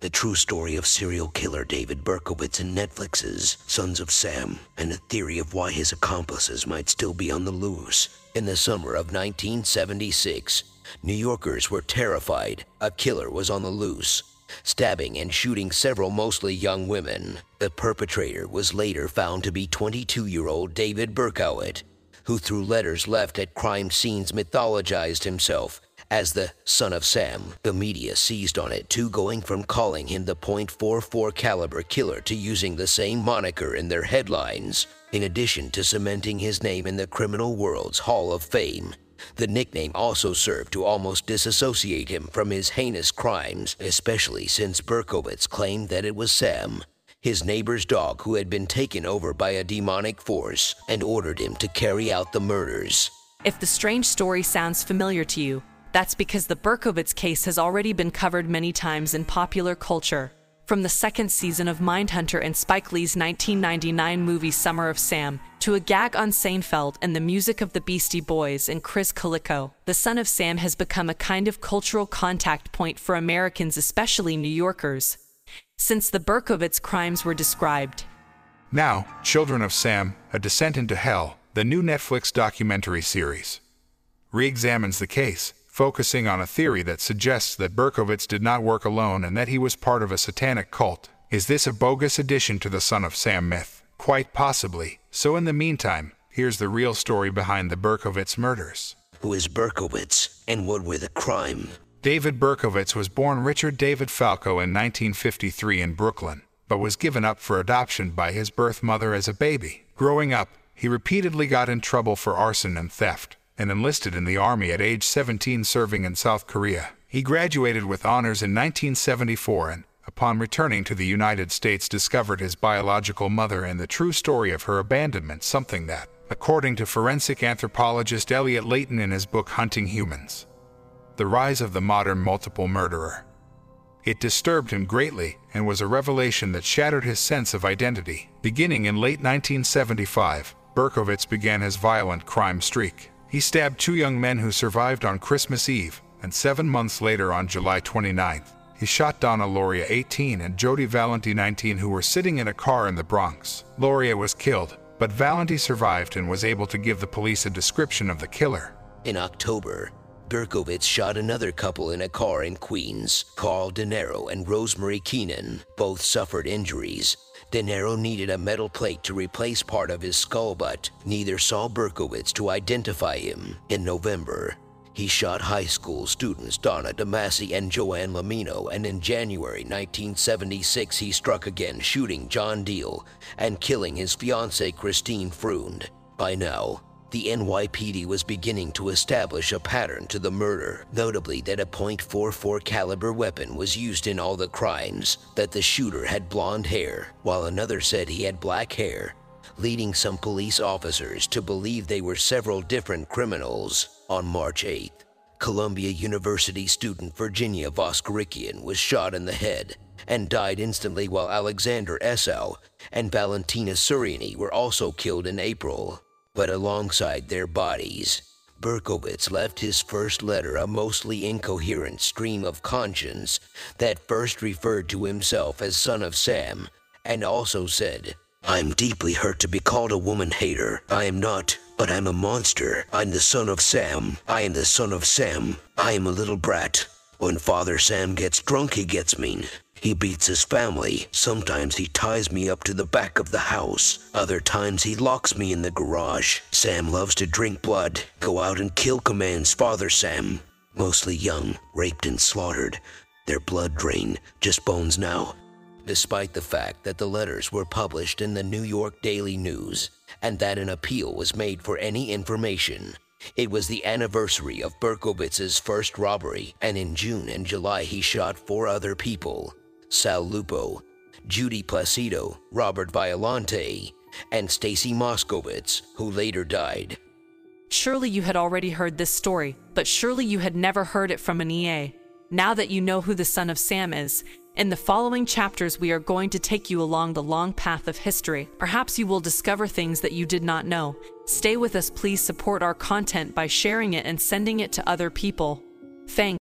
The true story of serial killer David Berkowitz and Netflix's Sons of Sam, and a theory of why his accomplices might still be on the loose. In the summer of 1976, New Yorkers were terrified. A killer was on the loose, stabbing and shooting several mostly young women. The perpetrator was later found to be 22 year old David Berkowitz, who through letters left at crime scenes mythologized himself as the son of Sam. The media seized on it too, going from calling him the .44 caliber killer to using the same moniker in their headlines. In addition to cementing his name in the criminal world's Hall of Fame, the nickname also served to almost disassociate him from his heinous crimes, especially since Berkowitz claimed that it was Sam, his neighbor's dog, who had been taken over by a demonic force and ordered him to carry out the murders. If the strange story sounds familiar to you, that's because the Berkowitz case has already been covered many times in popular culture. From the second season of Mindhunter and Spike Lee's 1999 movie Summer of Sam, to a gag on Seinfeld and the music of the Beastie Boys and Chris Calico, the Son of Sam has become a kind of cultural contact point for Americans, especially New Yorkers, since the Berkowitz crimes were described. Now, Children of Sam, A Descent into Hell, the new Netflix documentary series, re examines the case focusing on a theory that suggests that Berkowitz did not work alone and that he was part of a satanic cult. Is this a bogus addition to the Son of Sam myth? Quite possibly. So in the meantime, here's the real story behind the Berkowitz murders. Who is Berkowitz, and what were the crime? David Berkowitz was born Richard David Falco in 1953 in Brooklyn, but was given up for adoption by his birth mother as a baby. Growing up, he repeatedly got in trouble for arson and theft and enlisted in the Army at age 17 serving in South Korea. He graduated with honors in 1974 and, upon returning to the United States, discovered his biological mother and the true story of her abandonment, something that, according to forensic anthropologist Elliott Leyton in his book Hunting Humans, The Rise of the Modern Multiple Murderer. It disturbed him greatly and was a revelation that shattered his sense of identity. Beginning in late 1975, Berkowitz began his violent crime streak. He stabbed two young men who survived on Christmas Eve, and seven months later, on July 29th, he shot Donna Lauria, 18, and Jody Valenti, 19, who were sitting in a car in the Bronx. Lauria was killed, but Valenti survived and was able to give the police a description of the killer. In October, Berkowitz shot another couple in a car in Queens, Carl Denaro and Rosemary Keenan. Both suffered injuries, Denaro needed a metal plate to replace part of his skull, but neither saw Berkowitz to identify him. In November, he shot high school students Donna DeMasi and Joanne Lomino, and in January 1976 he struck again, shooting John Diel and killing his fiancée Christine Freund. By now, the NYPD was beginning to establish a pattern to the murder, notably that a .44 caliber weapon was used in all the crimes, that the shooter had blonde hair, while another said he had black hair, leading some police officers to believe they were several different criminals. On March 8th, Columbia University student Virginia Voskerichian was shot in the head and died instantly while Alexander Esau and Valentina Suriani were also killed in April. But alongside their bodies, Berkowitz left his first letter a mostly incoherent stream of conscience that first referred to himself as son of Sam and also said, I'm deeply hurt to be called a woman hater. I am not, but I'm a monster. I'm the son of Sam. I am the son of Sam. I am a little brat. When Father Sam gets drunk, he gets mean. He beats his family. Sometimes he ties me up to the back of the house. Other times he locks me in the garage. Sam loves to drink blood, go out and kill commands Father Sam. Mostly young, raped and slaughtered. Their blood drained, just bones now. Despite the fact that the letters were published in the New York Daily News and that an appeal was made for any information, it was the anniversary of Berkowitz's first robbery, and in June and July he shot four other people. Sal Lupo, Judy Placido, Robert Violante, and Stacy Moskowitz, who later died. Surely you had already heard this story, but surely you had never heard it from an EA. Now that you know who the son of Sam is, in the following chapters we are going to take you along the long path of history. Perhaps you will discover things that you did not know. Stay with us, please support our content by sharing it and sending it to other people. Thanks.